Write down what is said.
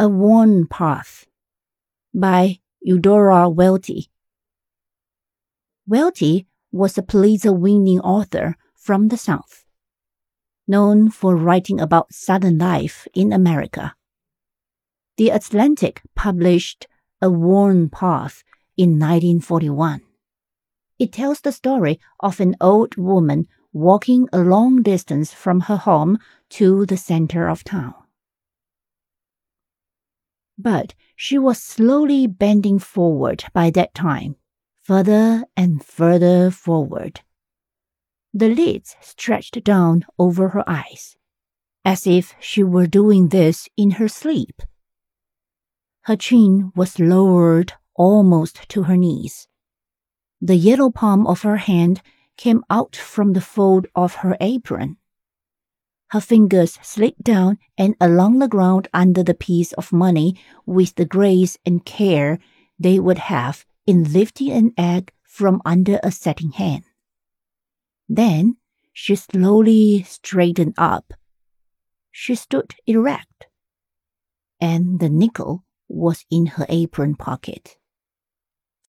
A Worn Path by Eudora Welty. Welty was a Pulitzer winning author from the South, known for writing about Southern life in America. The Atlantic published A Worn Path in 1941. It tells the story of an old woman walking a long distance from her home to the center of town. But she was slowly bending forward by that time, further and further forward. The lids stretched down over her eyes, as if she were doing this in her sleep. Her chin was lowered almost to her knees. The yellow palm of her hand came out from the fold of her apron. Her fingers slid down and along the ground under the piece of money with the grace and care they would have in lifting an egg from under a setting hen. Then she slowly straightened up. She stood erect, and the nickel was in her apron pocket.